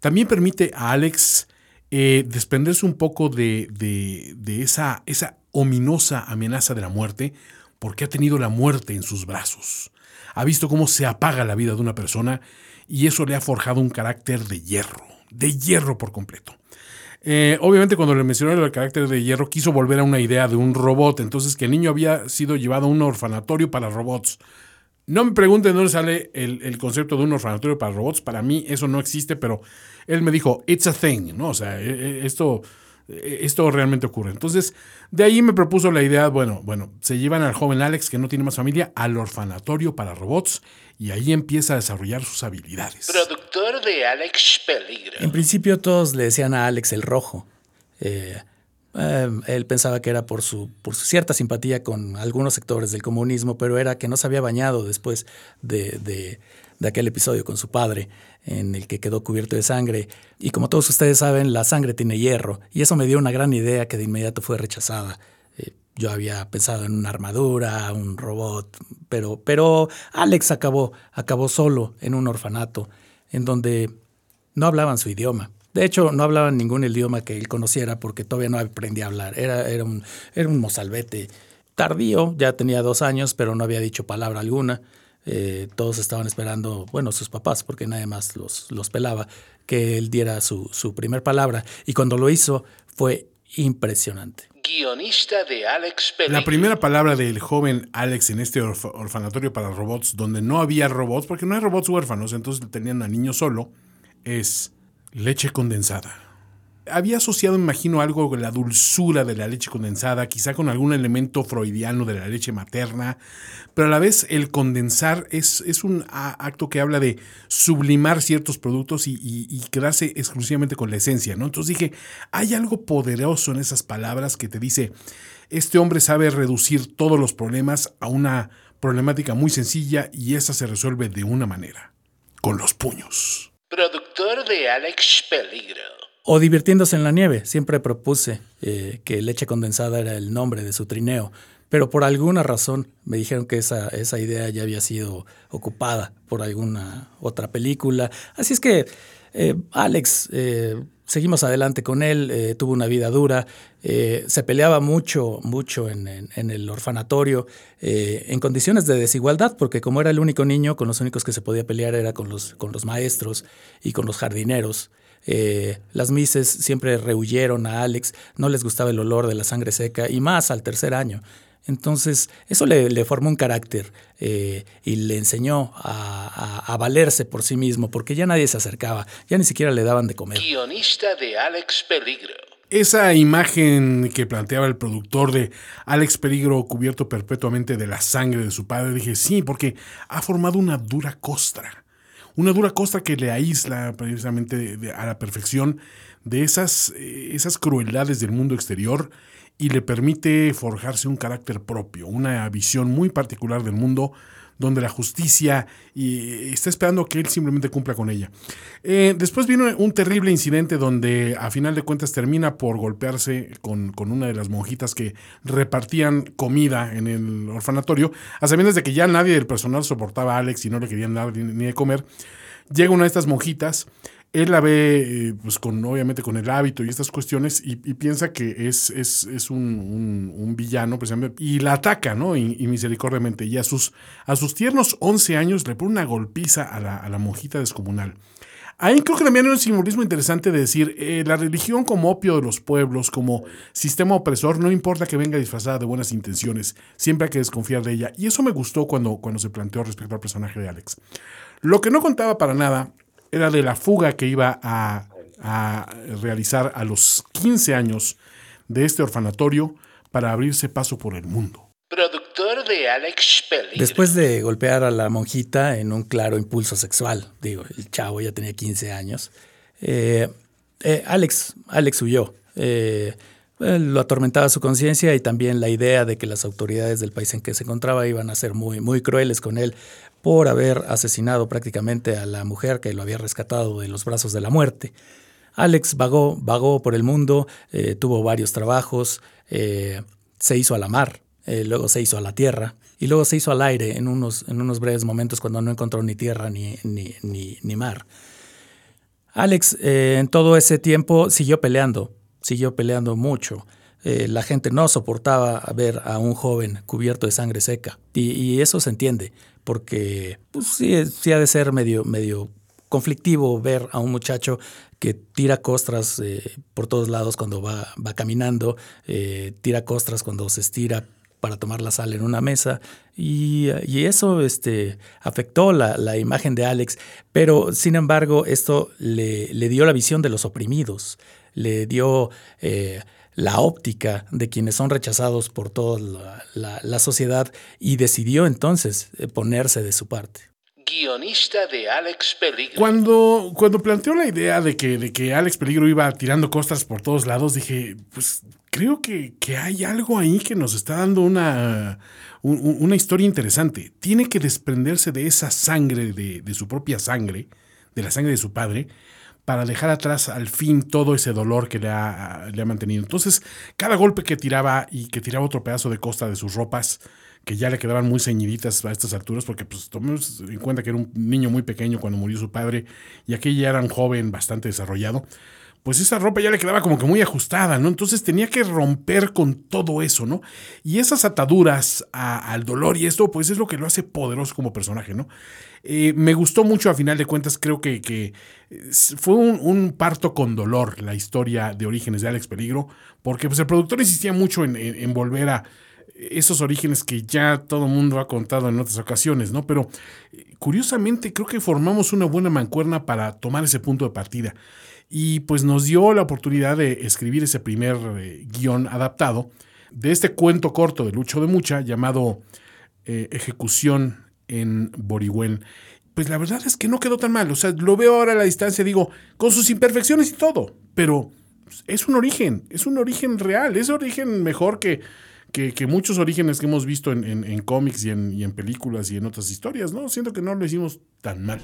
también permite a Alex eh, desprenderse un poco de, de, esa, esa, ominosa amenaza de la muerte, porque ha tenido la muerte en sus brazos. Ha visto cómo se apaga la vida de una persona y eso le ha forjado un carácter de hierro, de hierro por completo. Eh, obviamente cuando le mencionó el carácter de hierro quiso volver a una idea de un robot, entonces que el niño había sido llevado a un orfanatorio para robots. No me pregunten dónde sale el, el, concepto de un orfanatorio para robots. Para mí eso no existe, pero él me dijo, it's a thing, ¿no? O sea, esto, esto realmente ocurre. Entonces, de ahí me propuso la idea, bueno, bueno, se llevan al joven Alex, que no tiene más familia, al orfanatorio para robots y ahí empieza a desarrollar sus habilidades. Productor de Alex Peligro. En principio todos le decían a Alex el rojo. Eh, eh, él pensaba que era por su, cierta simpatía con algunos sectores del comunismo, pero era que no se había bañado después de, de, de, aquel episodio con su padre, en el que quedó cubierto de sangre. Y como todos ustedes saben, la sangre tiene hierro, y eso me dio una gran idea que de inmediato fue rechazada. Eh, yo había pensado en una armadura, un robot, pero, pero Alex acabó, acabó solo en un orfanato, en donde no hablaban su idioma. De hecho, no hablaban ningún idioma que él conociera porque todavía no aprendía a hablar. Era, era, un, era un mozalbete tardío, ya tenía dos años, pero no había dicho palabra alguna. Eh, todos estaban esperando, bueno, sus papás, porque nadie más los, los pelaba, que él diera su, su primer palabra. Y cuando lo hizo, fue impresionante. Guionista de Alex Peligro. La primera palabra del joven Alex en este orf- orfanatorio para robots, donde no había robots, porque no hay robots huérfanos, entonces tenían al niño solo, es leche condensada. Había asociado, imagino, algo con la dulzura de la leche condensada, quizá con algún elemento freudiano de la leche materna, pero a la vez el condensar es, es un acto que habla de sublimar ciertos productos y, y- y quedarse exclusivamente con la esencia, ¿no? Entonces dije, hay algo poderoso en esas palabras que te dice, este hombre sabe reducir todos los problemas a una problemática muy sencilla y esa se resuelve de una manera, con los puños. Productor de Alex Peligro. O divirtiéndose en la nieve. Siempre propuse eh, que leche condensada era el nombre de su trineo, pero por alguna razón me dijeron que esa, esa idea ya había sido ocupada por alguna otra película. Así es que eh, Alex, eh, seguimos adelante con él, eh, tuvo una vida dura, eh, se peleaba mucho, mucho en, el orfanatorio, en condiciones de desigualdad, porque como era el único niño, con los únicos que se podía pelear era con los, con los maestros y con los jardineros. Las Mises siempre rehuyeron a Alex, no les gustaba el olor de la sangre seca y más al tercer año. Entonces, eso le, le formó un carácter eh, y le enseñó a, a- a valerse por sí mismo, porque ya nadie se acercaba, ya ni siquiera le daban de comer. Guionista de Alex Peligro. Esa imagen que planteaba el productor de Alex Peligro cubierto perpetuamente de la sangre de su padre, dije, sí, porque ha formado una dura costra. Una dura costra que le aísla precisamente de- de- a la perfección de esas, eh, esas crueldades del mundo exterior y le permite forjarse un carácter propio, una visión muy particular del mundo donde la justicia y está esperando que él simplemente cumpla con ella. Eh, después vino un terrible incidente donde a final de cuentas termina por golpearse con, con una de las monjitas que repartían comida en el orfanatorio, a sabiendas de que ya nadie del personal soportaba a Alex y no le querían dar ni, ni de comer. Llega una de estas monjitas, él la ve, eh, pues con, obviamente con el hábito y estas cuestiones, y, piensa que es, es, es un, un- un villano, precisamente, y la ataca, ¿no? Y, y misericordiamente. Y a sus, a sus tiernos 11 años le pone una golpiza a la, a la monjita descomunal. Ahí creo que también hay un simbolismo interesante de decir, eh, la religión como opio de los pueblos, como sistema opresor, no importa que venga disfrazada de buenas intenciones, siempre hay que desconfiar de ella. Y eso me gustó cuando, cuando se planteó respecto al personaje de Alex. Lo que no contaba para nada era de la fuga que iba a, a realizar a los 15 años de este orfanatorio para abrirse paso por el mundo. Productor de Alex Peligro. Después de golpear a la monjita en un claro impulso sexual, digo, el chavo ya tenía 15 años, eh, eh, Alex, Alex huyó. Eh, eh, lo atormentaba su conciencia y también la idea de que las autoridades del país en que se encontraba iban a ser muy, muy crueles con él por haber asesinado prácticamente a la mujer que lo había rescatado de los brazos de la muerte. Alex vagó, vagó por el mundo, eh, tuvo varios trabajos, eh, se hizo a la mar, eh, luego se hizo a la tierra y luego se hizo al aire en unos, en unos breves momentos cuando no encontró ni tierra ni, ni, ni, mar. Alex en todo ese tiempo siguió peleando, siguió peleando mucho. La gente no soportaba ver a un joven cubierto de sangre seca y eso se entiende porque pues, sí, sí ha de ser medio, medio conflictivo ver a un muchacho que tira costras eh, por todos lados cuando va, va caminando, eh, tira costras cuando se estira para tomar la sal en una mesa. Y, y eso este, afectó la, la, imagen de Alex, pero sin embargo esto le, le dio la visión de los oprimidos, le dio eh, la óptica de quienes son rechazados por toda la, la, la sociedad y decidió entonces eh, ponerse de su parte guionista de Alex Peligro. Cuando, cuando planteó la idea de que, de que Alex Peligro iba tirando costas por todos lados, dije, pues creo que, que hay algo ahí que nos está dando una, un, una historia interesante. Tiene que desprenderse de esa sangre, de, de, su propia sangre, de la sangre de su padre, para dejar atrás al fin todo ese dolor que le ha, le ha mantenido. Entonces, cada golpe que tiraba y que tiraba otro pedazo de costa de sus ropas, que ya le quedaban muy ceñiditas a estas alturas, porque pues tomemos en cuenta que era un niño muy pequeño cuando murió su padre y aquella ya era un joven bastante desarrollado, pues esa ropa ya le quedaba como que muy ajustada, ¿no? Entonces tenía que romper con todo eso, ¿no? Y esas ataduras al dolor y esto, pues es lo que lo hace poderoso como personaje, ¿no? Eh, me gustó mucho, a final de cuentas, creo que, que fue un, parto con dolor la historia de Orígenes de Alex Peligro, porque pues el productor insistía mucho en, volver a esos orígenes que ya todo el mundo ha contado en otras ocasiones, ¿no? Pero eh, curiosamente creo que formamos una buena mancuerna para tomar ese punto de partida y pues nos dio la oportunidad de escribir ese primer eh, guion adaptado de este cuento corto de Lucho de Mucha llamado eh, Ejecución en Borihuel. Pues la verdad es que no quedó tan mal, o sea, lo veo ahora a la distancia, digo, con sus imperfecciones y todo, pero es un origen, es un origen real, es un origen mejor que, que, muchos orígenes que hemos visto en, cómics y en, y en películas y en otras historias, ¿no? Siento que no lo hicimos tan mal.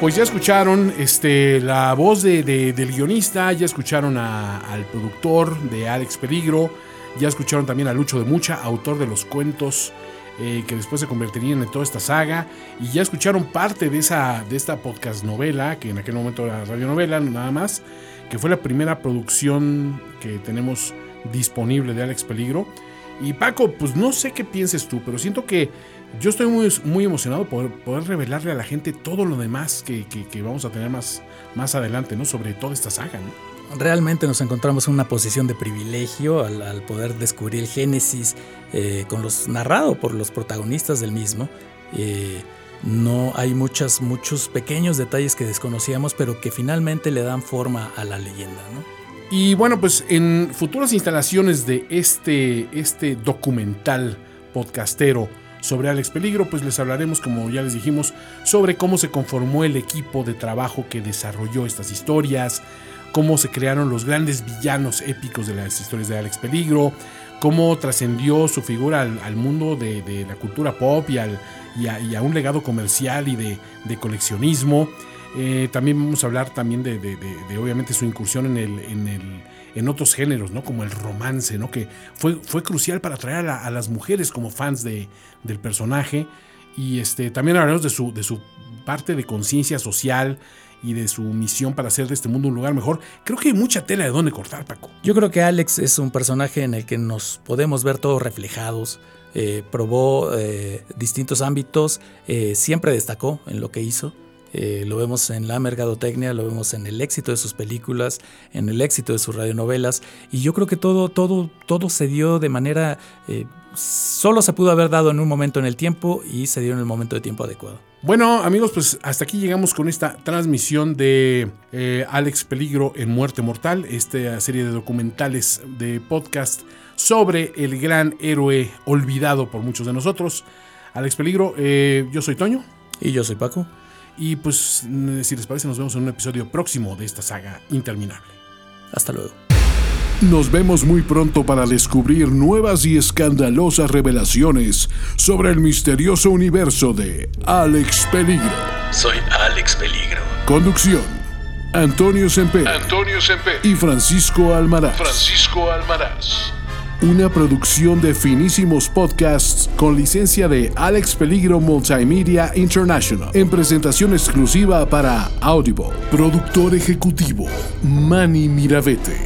Pues ya escucharon este, la voz de, del guionista, ya escucharon al productor de Alex Peligro, ya escucharon también a Lucho de Mucha, autor de los cuentos eh, que después se convertirían en toda esta saga, y ya escucharon parte de, esa, de esta podcast novela, que en aquel momento era radionovela nada más, que fue la primera producción que tenemos disponible de Alex Peligro. Y Paco, pues no sé qué pienses tú, pero siento que yo estoy muy, muy emocionado por poder revelarle a la gente todo lo demás que, vamos a tener más, más adelante, ¿no? Sobre toda esta saga, Realmente nos encontramos en una posición de privilegio al, poder descubrir el Génesis eh, con los narrado por los protagonistas del mismo. Eh, no hay muchas, muchos pequeños detalles que desconocíamos, pero que finalmente le dan forma a la leyenda, ¿no? Y bueno, pues en futuras instalaciones de este, este documental podcastero sobre Alex Peligro, pues les hablaremos, como ya les dijimos, sobre cómo se conformó el equipo de trabajo que desarrolló estas historias, cómo se crearon los grandes villanos épicos de las historias de Alex Peligro, cómo trascendió su figura al, mundo de, la cultura pop y, a, un legado comercial y de, coleccionismo. Eh, también vamos a hablar también de, obviamente su incursión en el en otros géneros, ¿no? Como el romance, ¿no? Que fue, fue crucial para atraer a, las mujeres como fans de, del personaje. Y este, también hablaremos de su, de su parte de conciencia social y de su misión para hacer de este mundo un lugar mejor. Creo que hay mucha tela de dónde cortar, Paco. Yo creo que Alex es un personaje en el que nos podemos ver todos reflejados. Eh, probó eh, distintos ámbitos, eh, siempre destacó en lo que hizo. Eh, lo vemos en la mercadotecnia, lo vemos en el éxito de sus películas, en el éxito de sus radionovelas. Y yo creo que todo, todo, todo se dio de manera. Eh, solo se pudo haber dado en un momento en el tiempo y se dio en el momento de tiempo adecuado. Bueno, amigos, pues hasta aquí llegamos con esta transmisión de eh, Alex Peligro en Muerte Mortal, esta serie de documentales de podcast sobre el gran héroe olvidado por muchos de nosotros. Alex Peligro, yo soy Toño. Y yo soy Paco. Y pues, si les parece, nos vemos en un episodio próximo de esta saga interminable. Hasta luego. Nos vemos muy pronto para descubrir nuevas y escandalosas revelaciones sobre el misterioso universo de Alex Peligro. Soy Alex Peligro. Conducción. Antonio Semper. Antonio Semper. Y Francisco Almaraz. Francisco Almaraz una producción de finísimos podcasts con licencia de Alex Peligro Multimedia International, en presentación exclusiva para Audible. Productor ejecutivo, Manny Miravete.